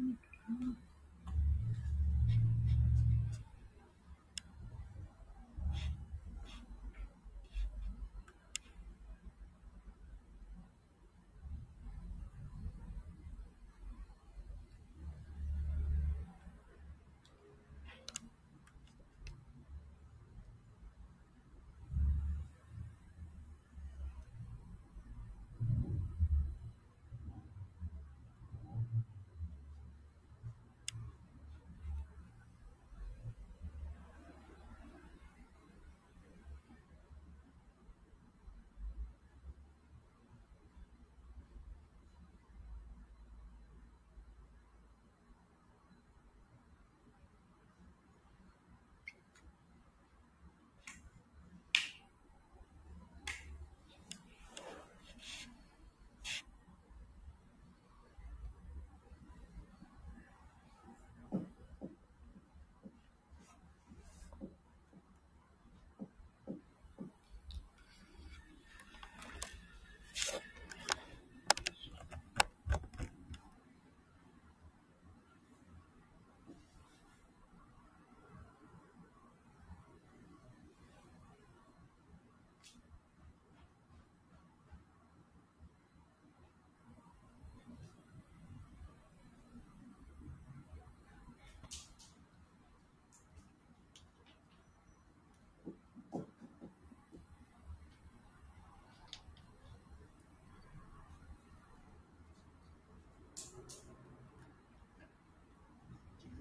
嗯ん、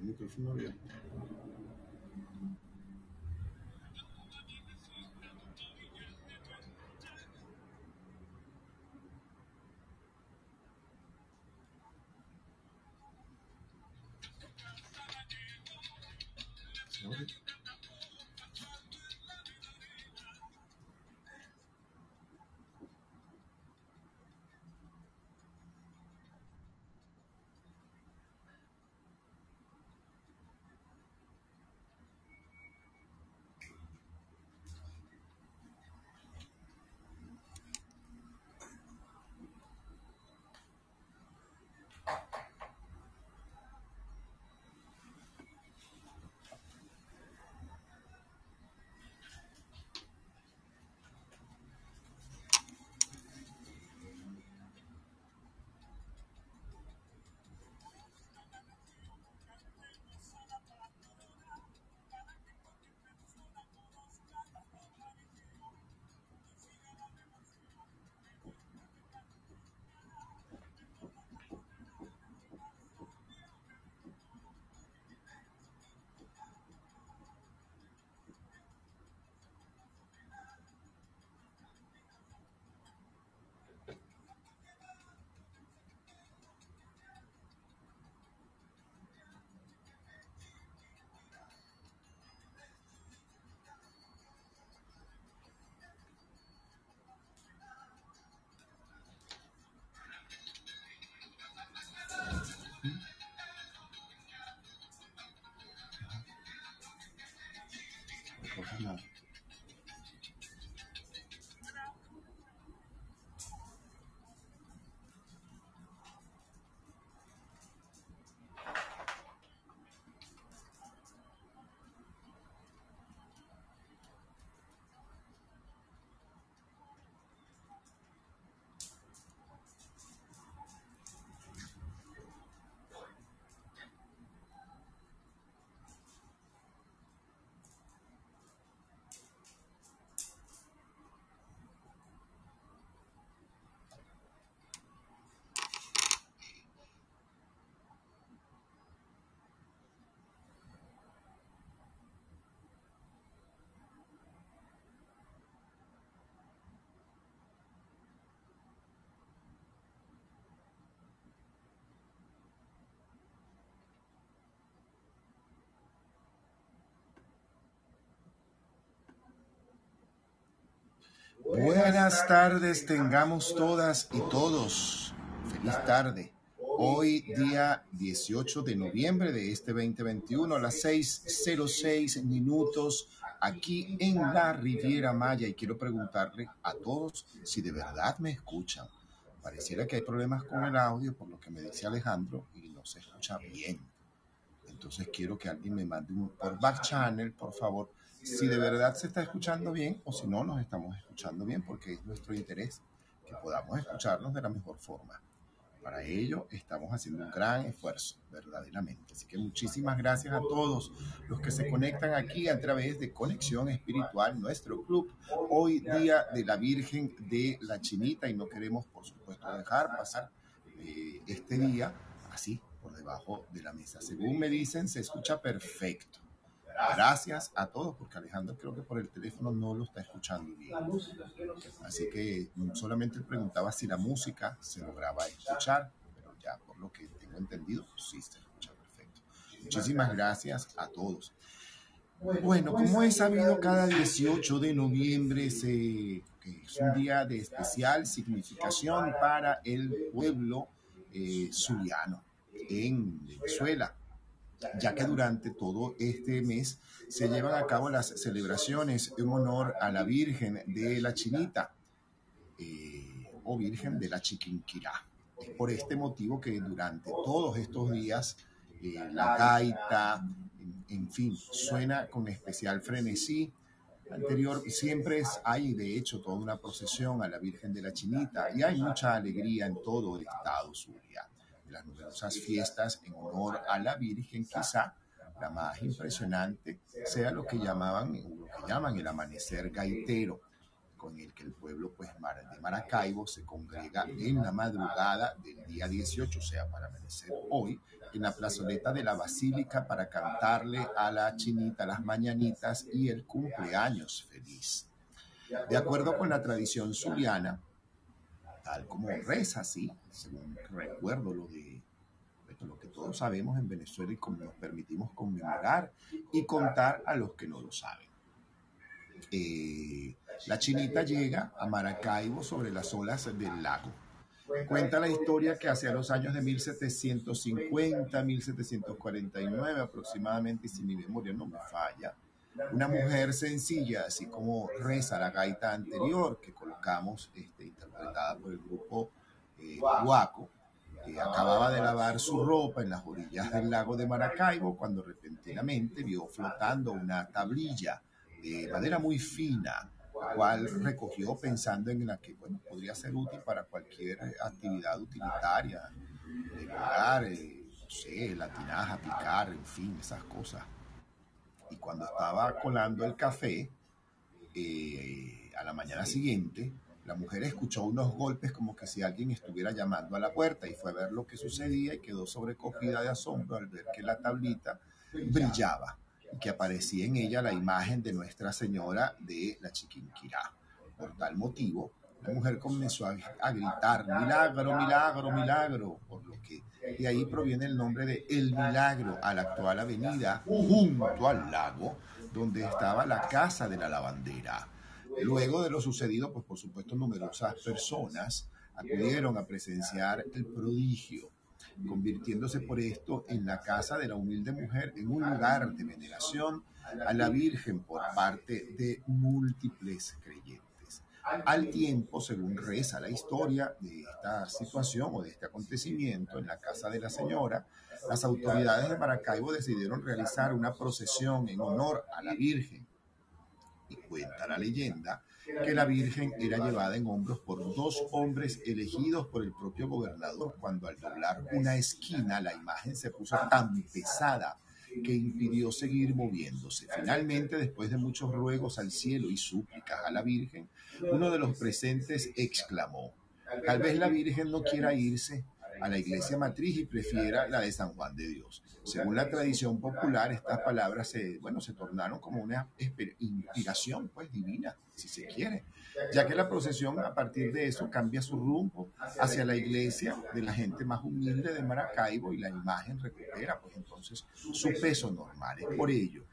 micrófono abierto. No Buenas tardes tengamos todas y todos. Feliz tarde. Hoy día 18 de noviembre de este 2021 a las 6.06 minutos aquí en la Riviera Maya y quiero preguntarle a todos si de verdad me escuchan. Pareciera que hay problemas con el audio por lo que me dice Alejandro y no se escucha bien. Entonces quiero que alguien me mande un, por back channel, por favor, si de verdad se está escuchando bien o si no nos estamos escuchando bien, porque es nuestro interés que podamos escucharnos de la mejor forma. Para ello estamos haciendo un gran esfuerzo, verdaderamente. Así que muchísimas gracias a todos los que se conectan aquí a través de Conexión Espiritual, nuestro club, hoy día de la Virgen de la Chinita y no queremos, por supuesto, dejar pasar eh, este día así, por debajo de la mesa. Según me dicen, se escucha perfecto. Gracias a todos, porque Alejandro creo que por el teléfono no lo está escuchando bien. Así que solamente preguntaba si la música se lograba escuchar, pero ya por lo que tengo entendido, sí se escucha perfecto. Muchísimas gracias a todos. Bueno, como he sabido, cada 18 de noviembre se, es un día de especial significación para el pueblo eh, zuliano en Venezuela ya que durante todo este mes se llevan a cabo las celebraciones en honor a la Virgen de la Chinita eh, o Virgen de la Chiquinquirá. Es por este motivo que durante todos estos días eh, la gaita, en, fin, suena con especial frenesí. Anterior, siempre es, hay de hecho toda una procesión a la Virgen de la Chinita y hay mucha alegría en todo el estado Zulia las numerosas fiestas en honor a la Virgen, quizá la más impresionante sea lo que llamaban, lo que llaman el amanecer gaitero, con el que el pueblo pues, de Maracaibo se congrega en la madrugada del día 18, o sea, para amanecer hoy, en la plazoleta de la Basílica para cantarle a la chinita las mañanitas y el cumpleaños feliz. De acuerdo con la tradición zuliana, como reza, sí, según recuerdo lo de lo que todos sabemos en Venezuela y como nos permitimos conmemorar y contar a los que no lo saben. Eh, la chinita llega a Maracaibo sobre las olas del lago. Cuenta la historia que hacia los años de 1750, 1749 aproximadamente, y si mi memoria no me falla, una mujer sencilla, así como reza la gaita anterior que colocamos, este, interpretada por el grupo eh, Guaco, que acababa de lavar su ropa en las orillas del lago de Maracaibo cuando repentinamente vio flotando una tablilla de madera muy fina, la cual recogió pensando en la que bueno, podría ser útil para cualquier actividad utilitaria, de eh, no sé, la tinaja, picar, en fin, esas cosas y cuando estaba colando el café, eh, a la mañana siguiente, la mujer escuchó unos golpes como que si alguien estuviera llamando a la puerta y fue a ver lo que sucedía y quedó sobrecogida de asombro al ver que la tablita brillaba y que aparecía en ella la imagen de Nuestra Señora de la Chiquinquirá. Por tal motivo, la mujer comenzó a, gritar, milagro, milagro, milagro, por de ahí proviene el nombre de El Milagro, a la actual avenida junto al lago, donde estaba la casa de la lavandera. Luego de lo sucedido, pues por supuesto numerosas personas acudieron a presenciar el prodigio, convirtiéndose por esto en la casa de la humilde mujer en un lugar de veneración a la Virgen por parte de múltiples creyentes. Al tiempo, según reza la historia de esta situación o de este acontecimiento en la casa de la señora, las autoridades de Maracaibo decidieron realizar una procesión en honor a la Virgen. Y cuenta la leyenda que la Virgen era llevada en hombros por dos hombres elegidos por el propio gobernador cuando al doblar una esquina la imagen se puso tan pesada que impidió seguir moviéndose. Finalmente, después de muchos ruegos al cielo y súplicas a la Virgen, uno de los presentes exclamó, tal vez la Virgen no quiera irse a la iglesia matriz y prefiera la de San Juan de Dios. Según la tradición popular, estas palabras se, bueno, se tornaron como una inspiración pues, divina, si se quiere, ya que la procesión a partir de eso cambia su rumbo hacia la iglesia de la gente más humilde de Maracaibo y la imagen recupera pues entonces su peso normal. Por ello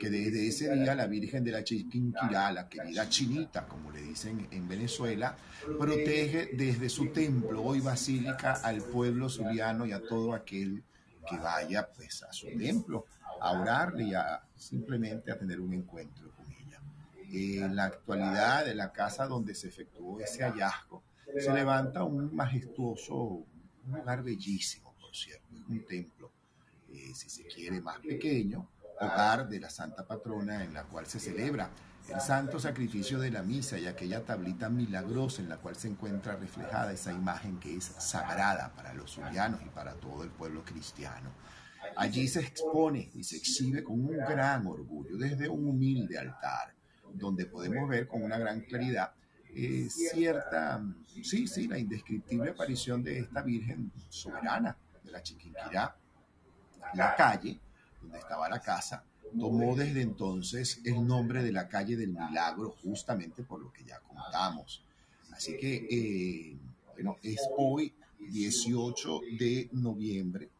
que desde ese día la Virgen de la Chiquinquirá, la querida Chinita, como le dicen en Venezuela, protege desde su templo, hoy basílica, al pueblo zuliano y a todo aquel que vaya pues a su templo a orarle y a simplemente a tener un encuentro con ella. En la actualidad, de la casa donde se efectuó ese hallazgo, se levanta un majestuoso, un lugar bellísimo, por cierto, un templo, eh, si se quiere, más pequeño, hogar de la Santa Patrona en la cual se celebra el santo sacrificio de la misa y aquella tablita milagrosa en la cual se encuentra reflejada esa imagen que es sagrada para los zulianos y para todo el pueblo cristiano. Allí se expone y se exhibe con un gran orgullo desde un humilde altar, donde podemos ver con una gran claridad eh, cierta, sí, sí, la indescriptible aparición de esta Virgen soberana de la Chiquinquirá, la calle donde estaba la casa, tomó desde entonces el nombre de la calle del Milagro, justamente por lo que ya contamos. Así que, eh, bueno, es hoy 18 de noviembre,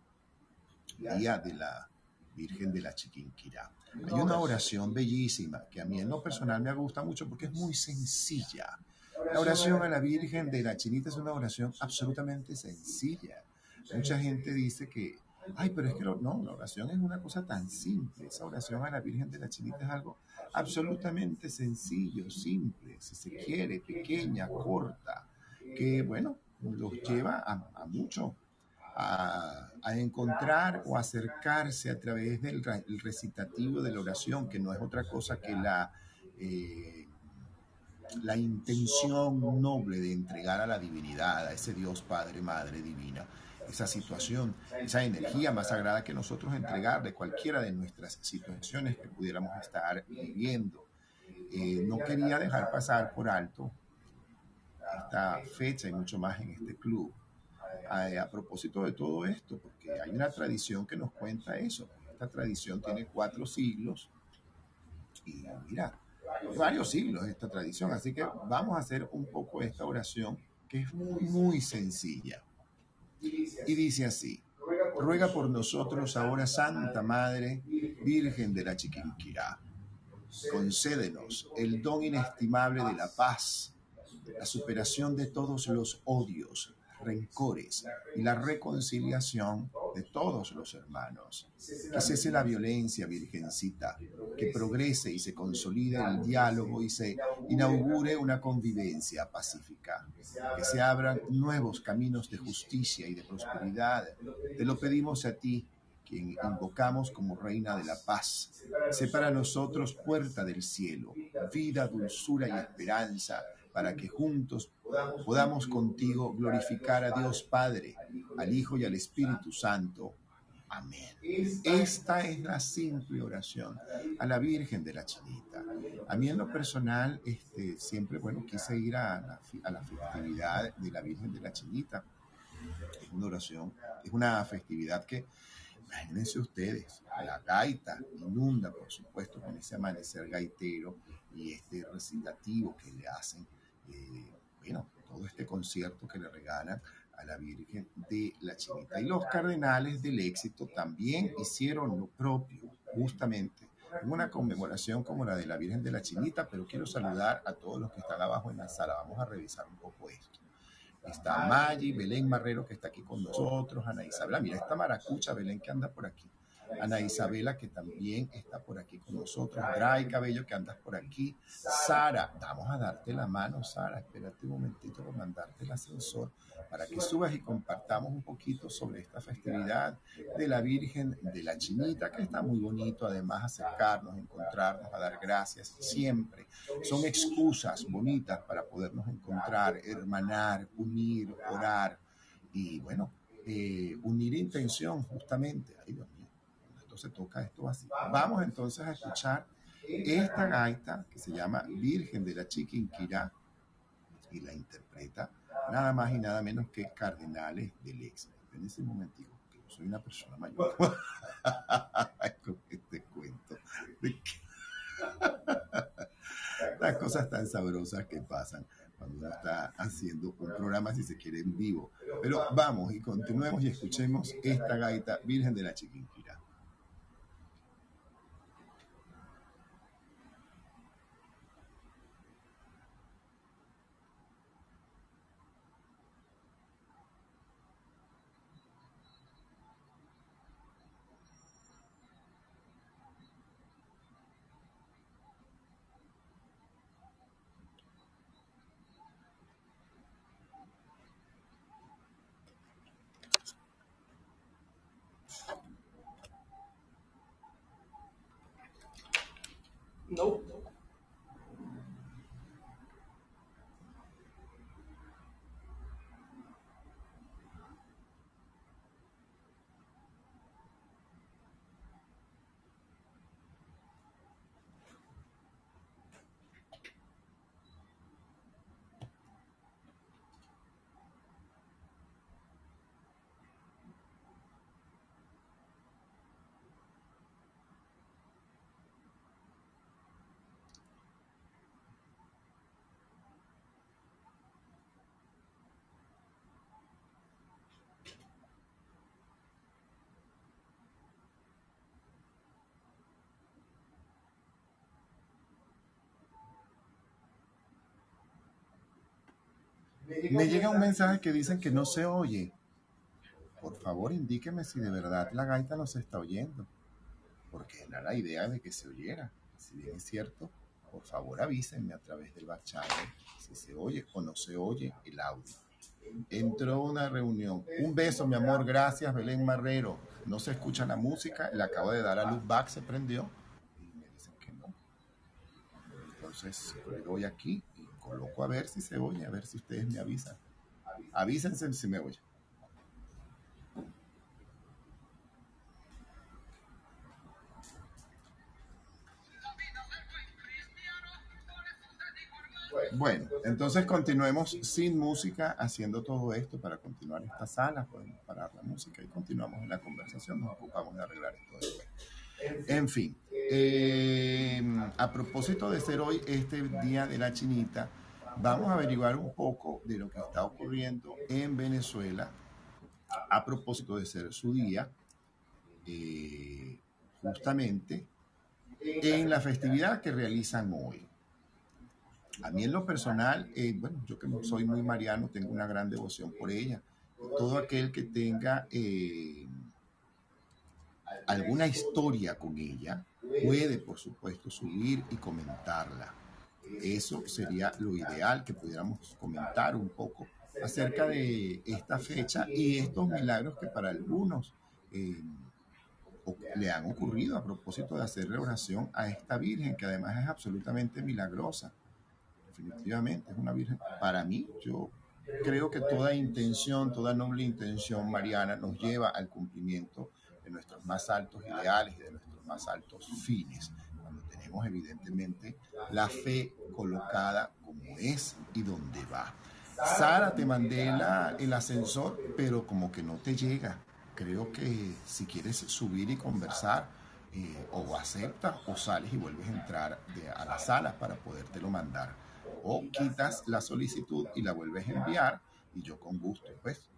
día de la Virgen de la Chiquinquirá. Hay una oración bellísima que a mí en lo personal me gusta mucho porque es muy sencilla. La oración a la Virgen de la Chinita es una oración absolutamente sencilla. Mucha gente dice que Ay, pero es que no, la oración es una cosa tan simple. Esa oración a la Virgen de la Chinita es algo absolutamente sencillo, simple, si se quiere, pequeña, corta, que bueno, los lleva a, mucho, a, encontrar o acercarse a través del recitativo de la oración, que no es otra cosa que la, eh, la intención noble de entregar a la divinidad, a ese Dios Padre, Madre Divina esa situación, esa energía más sagrada que nosotros entregarle cualquiera de nuestras situaciones que pudiéramos estar viviendo. Eh, no quería dejar pasar por alto esta fecha y mucho más en este club. A, a, propósito de todo esto, porque hay una tradición que nos cuenta eso. Esta tradición tiene cuatro siglos y mira, varios siglos esta tradición. Así que vamos a hacer un poco esta oración que es muy, muy sencilla. Y dice así, ruega por nosotros ahora, Santa Madre, Virgen de la Chiquinquirá. Concédenos el don inestimable de la paz, la superación de todos los odios, rencores y la reconciliación de todos los hermanos. Que cese la violencia, Virgencita, que progrese y se consolide el diálogo y se inaugure una convivencia pacífica. Que se abran nuevos caminos de justicia y de prosperidad. Te lo pedimos a ti, quien invocamos como Reina de la Paz. Sé para nosotros puerta del cielo, vida, dulzura y esperanza para que juntos podamos contigo glorificar a Dios Padre, al Hijo y al Espíritu Santo. Amén. Esta es la simple oración a la Virgen de la Chinita. A mí en lo personal, este, siempre, bueno, quise ir a la, a la festividad de la Virgen de la Chinita. Es una oración, es una festividad que, imagínense ustedes, la gaita inunda, por supuesto, con ese amanecer gaitero y este recitativo que le hacen eh, bueno, todo este concierto que le regalan a la Virgen de la Chinita. Y los cardenales del éxito también hicieron lo propio, justamente, en una conmemoración como la de la Virgen de la Chinita, pero quiero saludar a todos los que están abajo en la sala. Vamos a revisar un poco esto. Está Maggi, Belén Marrero que está aquí con nosotros, Ana Isabela, mira esta maracucha Belén que anda por aquí. Ana Isabela, que también está por aquí con nosotros, Dray Cabello, que andas por aquí, Sara, vamos a darte la mano, Sara, espérate un momentito para mandarte el ascensor, para que subas y compartamos un poquito sobre esta festividad de la Virgen de la Chinita, que está muy bonito, además acercarnos, encontrarnos, a dar gracias siempre. Son excusas bonitas para podernos encontrar, hermanar, unir, orar y bueno, eh, unir intención justamente. Ay, Dios se toca esto así. Vamos entonces a escuchar esta gaita que se llama Virgen de la Chiquinquirá y la interpreta nada más y nada menos que Cardenales del Éxito. En ese momentito, que yo soy una persona mayor, con este cuento las cosas tan sabrosas que pasan cuando uno está haciendo un programa, si se quiere, en vivo. Pero vamos y continuemos y escuchemos esta gaita Virgen de la Chiquinquirá. No. Me llega un mensaje que dicen que no se oye. Por favor, indíqueme si de verdad la gaita no se está oyendo. Porque era la idea de que se oyera. Si bien es cierto, por favor avísenme a través del chat si se oye o no se oye el audio. Entró una reunión. Un beso, mi amor. Gracias, Belén Marrero. No se escucha la música. Le acabo de dar a luz back, se prendió. Y me dicen que no. Entonces, le doy aquí coloco a ver si se oye, a ver si ustedes me avisan. Avísense si me oye. Bueno, entonces continuemos sin música haciendo todo esto para continuar esta sala. Podemos parar la música y continuamos en la conversación. Nos ocupamos de arreglar esto después. En fin, eh, a propósito de ser hoy este Día de la Chinita, vamos a averiguar un poco de lo que está ocurriendo en Venezuela a propósito de ser su día, eh, justamente en la festividad que realizan hoy. A mí en lo personal, eh, bueno, yo que soy muy mariano, tengo una gran devoción por ella. Todo aquel que tenga alguna historia con ella, puede, por supuesto, subir y comentarla. Eso sería lo ideal, que pudiéramos comentar un poco acerca de esta fecha y estos milagros que para algunos eh, le han ocurrido a propósito de hacerle oración a esta Virgen, que además es absolutamente milagrosa. Definitivamente es una Virgen. Para mí, yo creo que toda intención, toda noble intención mariana nos lleva al cumplimiento de nuestros más altos ideales y de nuestros más altos fines, evidentemente la fe colocada como es y donde va. Sara, te mandé el ascensor, pero como que no te llega. Creo que si quieres subir y conversar, eh, o aceptas o sales y vuelves a entrar a la sala para podértelo mandar. O quitas la solicitud y la vuelves a enviar y yo con gusto, pues,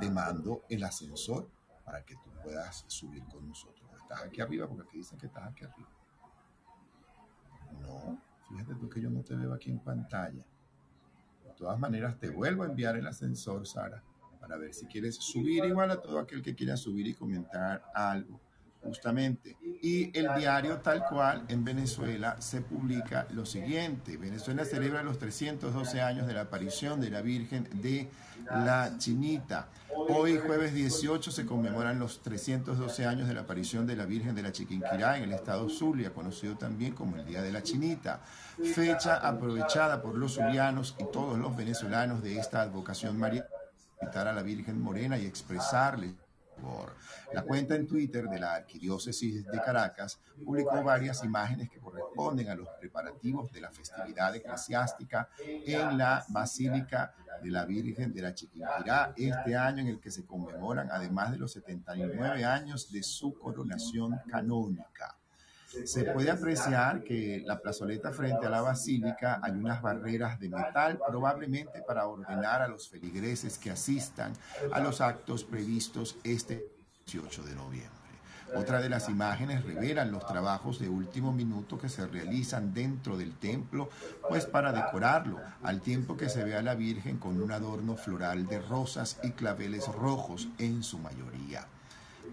te mando el ascensor para que tú puedas subir con nosotros. Estás aquí arriba porque aquí dicen que estás aquí arriba. No, fíjate tú que yo no te veo aquí en pantalla. De todas maneras, te vuelvo a enviar el ascensor, Sara, para ver si quieres subir igual a todo aquel que quiera subir y comentar algo justamente. Y el diario tal cual en Venezuela se publica lo siguiente. Venezuela celebra los 312 años de la aparición de la Virgen de la Chinita. Hoy, jueves 18, se conmemoran los 312 años de la aparición de la Virgen de la Chiquinquirá en el estado Zulia, conocido también como el Día de la Chinita. Fecha aprovechada por los zulianos y todos los venezolanos de esta advocación mariana, invitar a la Virgen Morena y expresarle la cuenta en Twitter de la Arquidiócesis de Caracas publicó varias imágenes que corresponden a los preparativos de la festividad eclesiástica en la Basílica de la Virgen de la Chiquinquirá este año en el que se conmemoran además de los 79 años de su coronación canónica. Se puede apreciar que la plazoleta frente a la basílica hay unas barreras de metal, probablemente para ordenar a los feligreses que asistan a los actos previstos este 18 de noviembre. Otra de las imágenes revelan los trabajos de último minuto que se realizan dentro del templo, pues para decorarlo, al tiempo que se ve a la Virgen con un adorno floral de rosas y claveles rojos en su mayoría.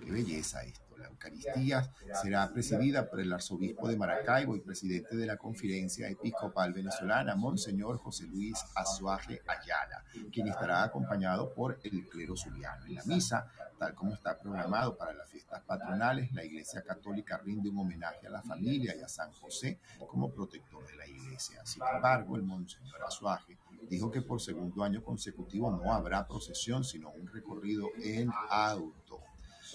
Qué belleza esto. La Eucaristía será presidida por el arzobispo de Maracaibo y presidente de la Conferencia Episcopal Venezolana, Monseñor José Luis Azuaje Ayala, quien estará acompañado por el clero zuliano. En la misa, tal como está programado para las fiestas patronales, la Iglesia Católica rinde un homenaje a la familia y a San José como protector de la Iglesia. Sin embargo, el Monseñor Azuaje dijo que por segundo año consecutivo no habrá procesión, sino un recorrido en auto.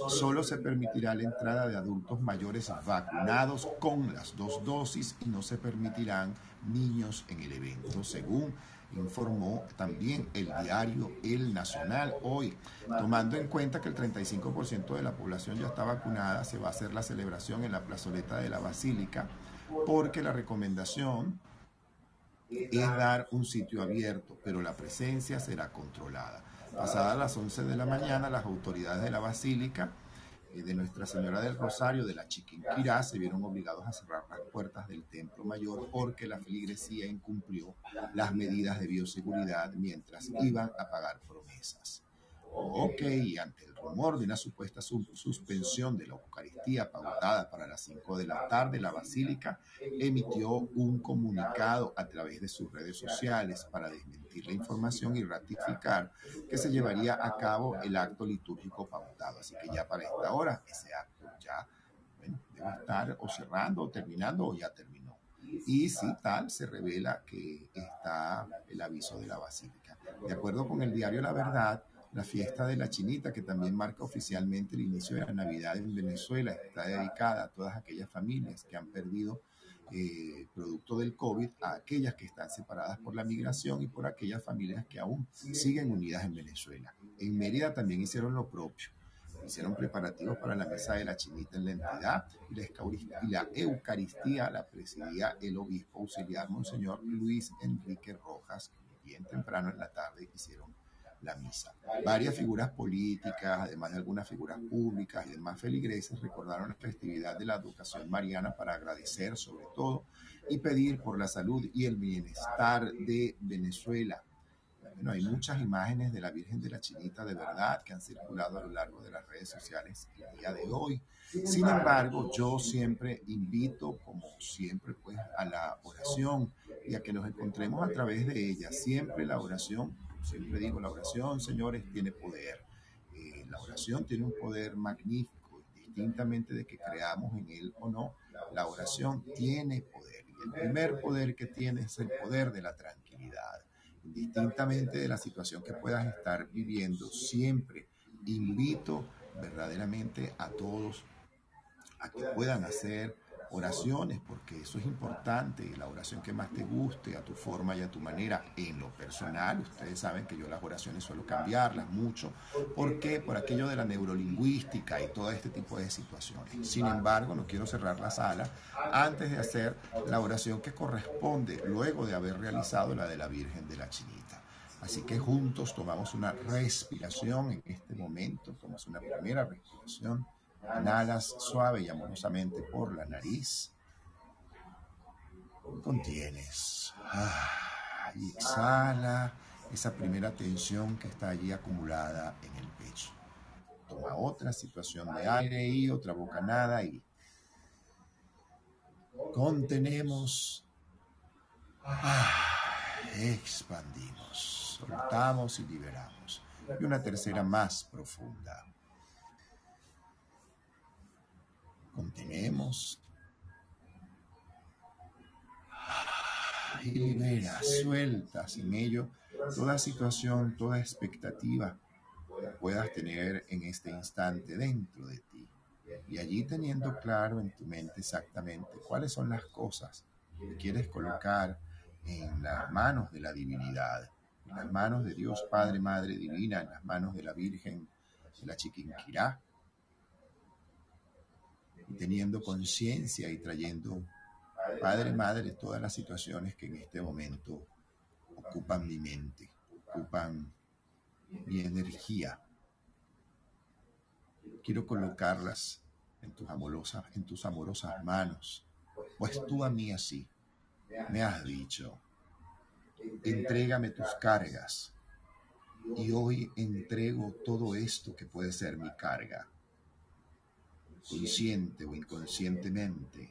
Solo se permitirá la entrada de adultos mayores vacunados con las dos dosis y no se permitirán niños en el evento, según informó también el diario El Nacional hoy. Tomando en cuenta que el 35% de la población ya está vacunada, se va a hacer la celebración en la plazoleta de la Basílica, porque la recomendación es dar un sitio abierto, pero la presencia será controlada. Pasadas las 11 de la mañana, las autoridades de la Basílica eh, de Nuestra Señora del Rosario de la Chiquinquirá se vieron obligados a cerrar las puertas del Templo Mayor porque la feligresía incumplió las medidas de bioseguridad mientras iban a pagar promesas. Ok, ante el rumor de una supuesta suspensión de la Eucaristía pautada para las 5 de la tarde, la Basílica emitió un comunicado a través de sus redes sociales para desmentir la información y ratificar que se llevaría a cabo el acto litúrgico pautado. Así que ya para esta hora ese acto ya debe estar o cerrando o terminando o ya terminó. Y si tal, se revela que está el aviso de la Basílica. De acuerdo con el diario La Verdad, la fiesta de la chinita, que también marca oficialmente el inicio de la Navidad en Venezuela, está dedicada a todas aquellas familias que han perdido eh, producto del COVID, a aquellas que están separadas por la migración y por aquellas familias que aún siguen unidas en Venezuela. En Mérida también hicieron lo propio. Hicieron preparativos para la mesa de la chinita en la entidad y la, Eucaristía la presidía el obispo auxiliar Monseñor Luis Enrique Rojas, bien temprano en la tarde hicieron la misa. Varias figuras políticas, además de algunas figuras públicas y demás feligreses, recordaron la festividad de la educación mariana para agradecer sobre todo y pedir por la salud y el bienestar de Venezuela. Bueno, hay muchas imágenes de la Virgen de la Chinita de verdad que han circulado a lo largo de las redes sociales el día de hoy. Sin embargo, yo siempre invito, como siempre, pues a la oración y a que nos encontremos a través de ella. Siempre la oración Siempre digo, la oración, señores, tiene poder. Eh, la oración tiene un poder magnífico, distintamente de que creamos en él o no, la oración tiene poder. Y el primer poder que tiene es el poder de la tranquilidad. Indistintamente de la situación que puedas estar viviendo, siempre invito verdaderamente a todos a que puedan hacer oraciones, porque eso es importante, la oración que más te guste, a tu forma y a tu manera. En lo personal, ustedes saben que yo las oraciones suelo cambiarlas mucho. ¿Por qué? Por aquello de la neurolingüística y todo este tipo de situaciones. Sin embargo, no quiero cerrar la sala antes de hacer la oración que corresponde luego de haber realizado la de la Virgen de la Chinita. Así que juntos tomamos una respiración en este momento, tomamos una primera respiración Inhalas suave y amorosamente por la nariz. Contienes. Exhala esa primera tensión que está allí acumulada en el pecho. Toma otra situación de aire y otra bocanada y contenemos. Expandimos, soltamos y liberamos. Y una tercera más profunda. Contenemos. Y libera, suelta sin ello toda situación, toda expectativa que puedas tener en este instante dentro de ti. Y allí teniendo claro en tu mente exactamente cuáles son las cosas que quieres colocar en las manos de la divinidad, en las manos de Dios Padre, Madre Divina, en las manos de la Virgen de la Chiquinquirá, teniendo conciencia y trayendo, Padre, Madre, todas las situaciones que en este momento ocupan mi mente, ocupan mi energía. Quiero colocarlas en tus amorosas, en tus amorosas manos, pues tú a mí así me has dicho, entrégame tus cargas. Y hoy entrego todo esto que puede ser mi carga consciente o inconscientemente,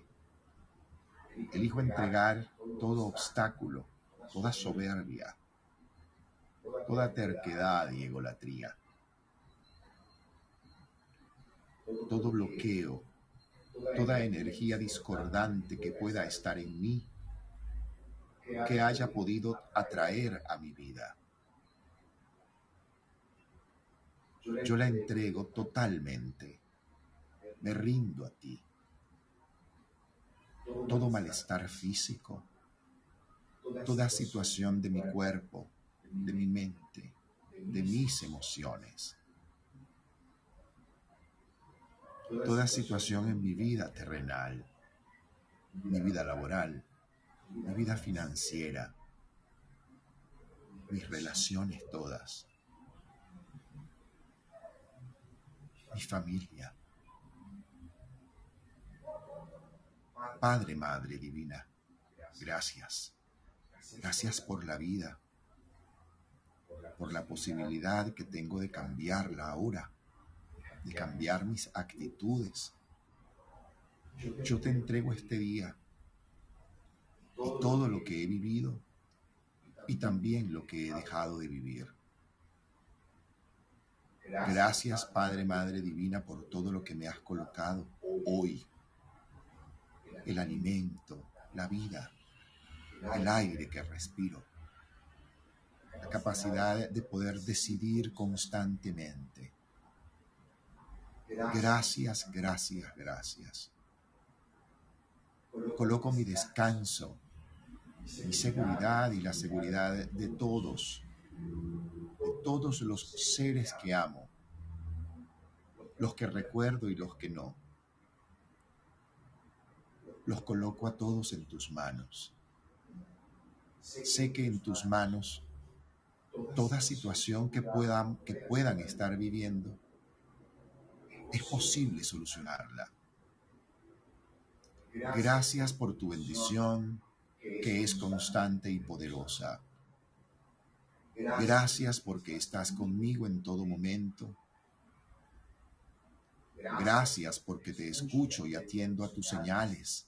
elijo entregar todo obstáculo, toda soberbia, toda terquedad y egolatría, todo bloqueo, toda energía discordante que pueda estar en mí, que haya podido atraer a mi vida. Yo la entrego totalmente. Me rindo a ti. Todo malestar físico, toda situación de mi cuerpo, de mi mente, de mis emociones, toda situación en mi vida terrenal, mi vida laboral, mi vida financiera, mis relaciones todas mi familia. Padre, Madre Divina, gracias. Gracias por la vida, por la posibilidad que tengo de cambiarla ahora, de cambiar mis actitudes. Yo te entrego este día y todo lo que he vivido y también lo que he dejado de vivir. Gracias, Padre, Madre Divina, por todo lo que me has colocado hoy. El alimento, la vida, el aire que respiro, la capacidad de poder decidir constantemente. Gracias, gracias, gracias. Coloco mi descanso, mi seguridad y la seguridad de todos todos los seres que amo, los que recuerdo y los que no. Los coloco a todos en tus manos. Sé que en tus manos toda situación que puedan, que puedan estar viviendo, es posible solucionarla. Gracias por tu bendición que es constante y poderosa. Gracias porque estás conmigo en todo momento. Gracias porque te escucho y atiendo a tus señales.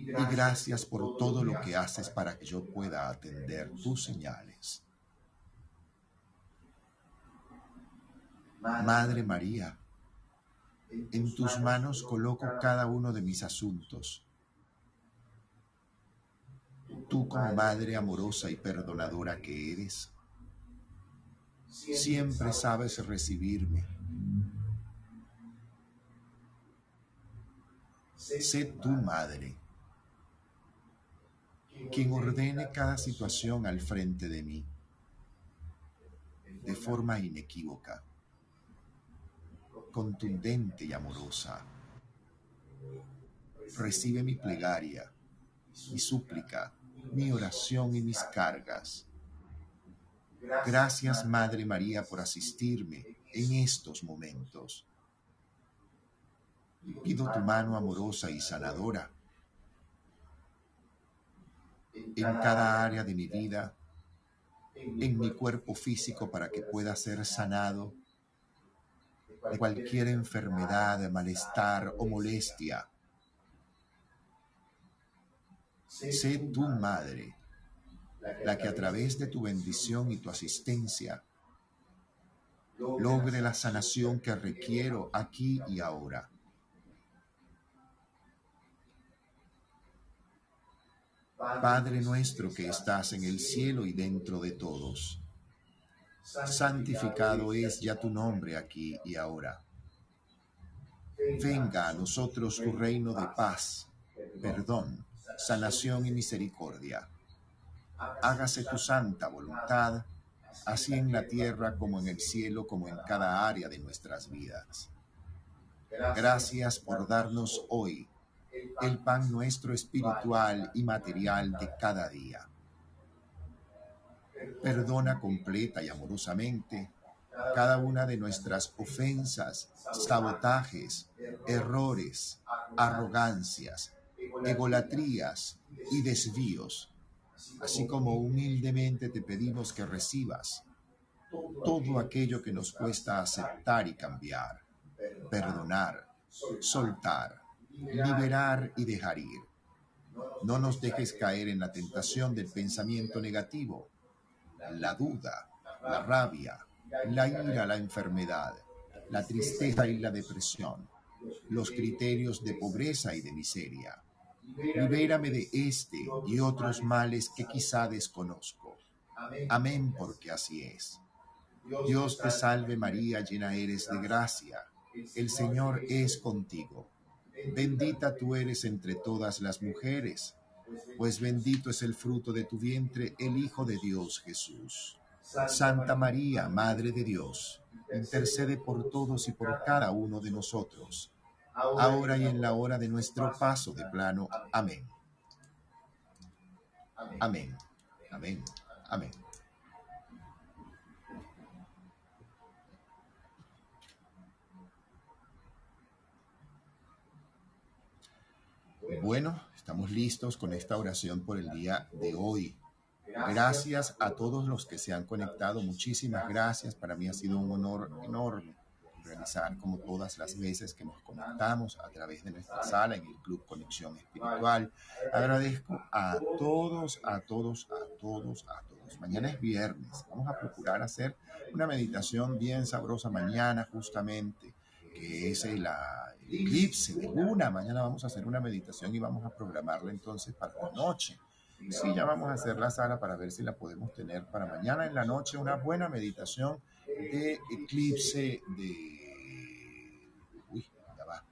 Y gracias por todo lo que haces para que yo pueda atender tus señales. Madre María, en tus manos coloco cada uno de mis asuntos. Tú como madre amorosa y perdonadora que eres, siempre sabes recibirme. Sé tu madre, quien ordene cada situación al frente de mí, de forma inequívoca, contundente y amorosa. Recibe mi plegaria, mi súplica, mi oración y mis cargas. Gracias, Madre María, por asistirme en estos momentos. Pido tu mano amorosa y sanadora en cada área de mi vida, en mi cuerpo físico para que pueda ser sanado de cualquier enfermedad, malestar o molestia Sé tu madre, la que a través de tu bendición y tu asistencia logre la sanación que requiero aquí y ahora. Padre nuestro que estás en el cielo y dentro de todos, santificado es ya tu nombre aquí y ahora. Venga a nosotros tu reino de paz, perdón sanación y misericordia. Hágase tu santa voluntad, así en la tierra como en el cielo, como en cada área de nuestras vidas. Gracias por darnos hoy el pan nuestro espiritual y material de cada día. Perdona completa y amorosamente cada una de nuestras ofensas, sabotajes, errores, arrogancias, egolatrías y desvíos, así como humildemente te pedimos que recibas todo aquello que nos cuesta aceptar y cambiar, perdonar, soltar, liberar y dejar ir. No nos dejes caer en la tentación del pensamiento negativo, la duda, la rabia, la ira, la enfermedad, la tristeza y la depresión, los criterios de pobreza y de miseria. Libérame de este y otros males que quizá desconozco. Amén porque así es. Dios te salve María, llena eres de gracia. El Señor es contigo. Bendita tú eres entre todas las mujeres, pues bendito es el fruto de tu vientre, el Hijo de Dios Jesús. Santa María, Madre de Dios, intercede por todos y por cada uno de nosotros, ahora y en la hora de nuestro paso de plano. Amén. Amén. Amén. Amén. Bueno, estamos listos con esta oración por el día de hoy. Gracias a todos los que se han conectado. Muchísimas gracias. Para mí ha sido un honor enorme realizar como todas las veces que nos conectamos a través de nuestra sala en el Club Conexión Espiritual. Agradezco a todos, a todos, a todos, a todos. Mañana es viernes. Vamos a procurar hacer una meditación bien sabrosa mañana justamente, que es la eclipse de luna. Mañana vamos a hacer una meditación y vamos a programarla entonces para la noche. Sí, ya vamos a hacer la sala para ver si la podemos tener para mañana en la noche, una buena meditación de eclipse de... Uy, ya va.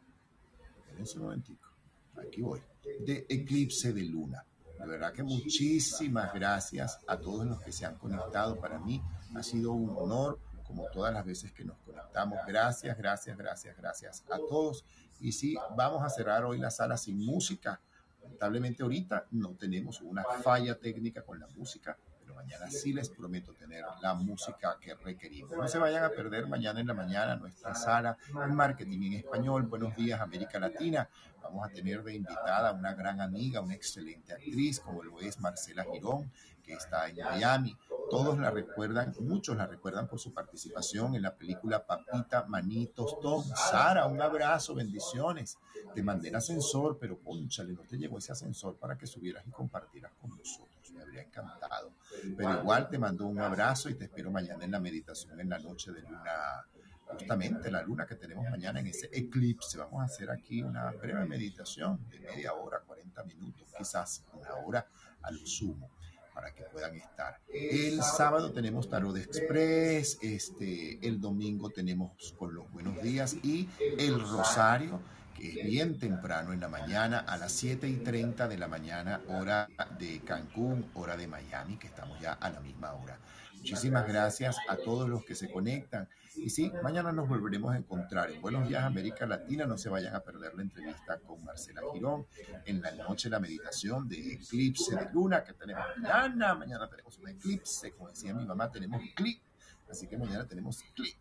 Espérense un momentico. Aquí voy. De eclipse de luna. De verdad que muchísimas gracias a todos los que se han conectado. Para mí ha sido un honor, como todas las veces que nos conectamos. Gracias, gracias, gracias, gracias a todos. Y sí, vamos a cerrar hoy la sala sin música Lamentablemente ahorita no tenemos una falla técnica con la música, pero mañana sí les prometo tener la música que requerimos. No se vayan a perder mañana en la mañana nuestra sala marketing en español. Buenos días América Latina. Vamos a tener de invitada a una gran amiga, una excelente actriz como lo es Marcela Girón, que está en Miami. Todos la recuerdan, muchos la recuerdan por su participación en la película Papita Manitos Tom. Sara, un abrazo, bendiciones. Te mandé el ascensor, pero ponchale, no te llegó ese ascensor para que subieras y compartieras con nosotros. Me habría encantado. Pero igual te mando un abrazo y te espero mañana en la meditación en la noche de luna justamente la luna que tenemos mañana en ese eclipse. Vamos a hacer aquí una breve meditación de media hora, 40 minutos, quizás una hora al sumo para que puedan estar. El sábado tenemos Tarot Express, este, el domingo tenemos con los buenos días y el rosario, que es bien temprano en la mañana, a las 7 y 30 de la mañana, hora de Cancún, hora de Miami, que estamos ya a la misma hora. Muchísimas gracias a todos los que se conectan. Y sí, mañana nos volveremos a encontrar en Buenos Días América Latina. No se vayan a perder la entrevista con Marcela Girón. En la noche la meditación de eclipse de luna que tenemos mañana. Mañana tenemos un eclipse, como decía mi mamá, tenemos clip. Así que mañana tenemos clip.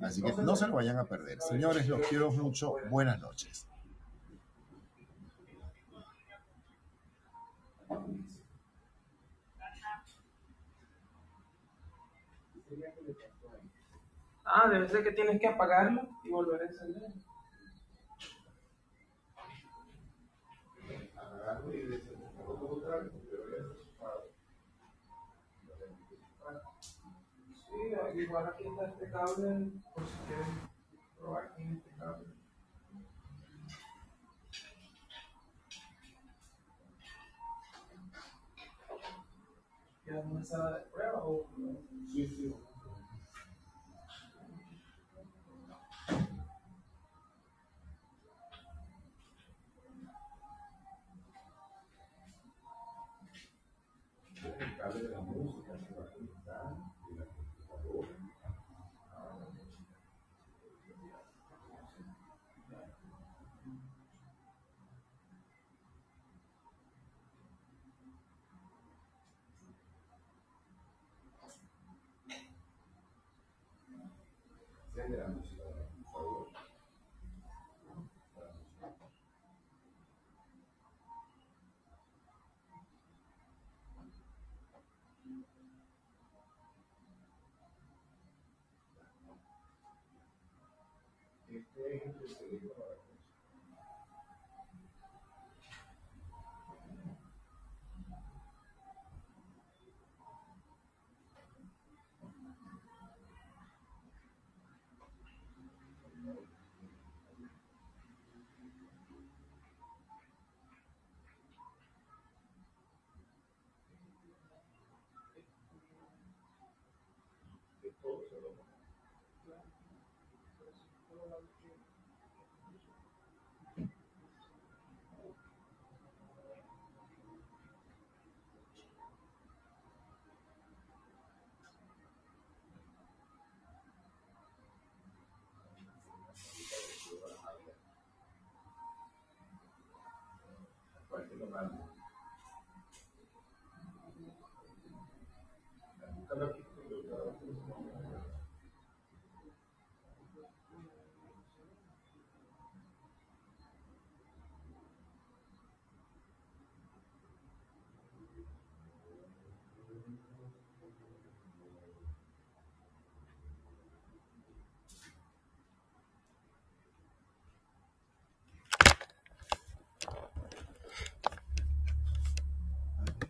Así que no se lo vayan a perder. Señores, los quiero mucho. Buenas noches. Ah, debe ser que tienes que apagarlo y volver a encender. Apagarlo y Sí, igual aquí está este cable, por si quieren probar aquí en este cable. ¿Quieres una sala de prueba o...? Sí, sí. Enciende la música, por favor. Este es little more.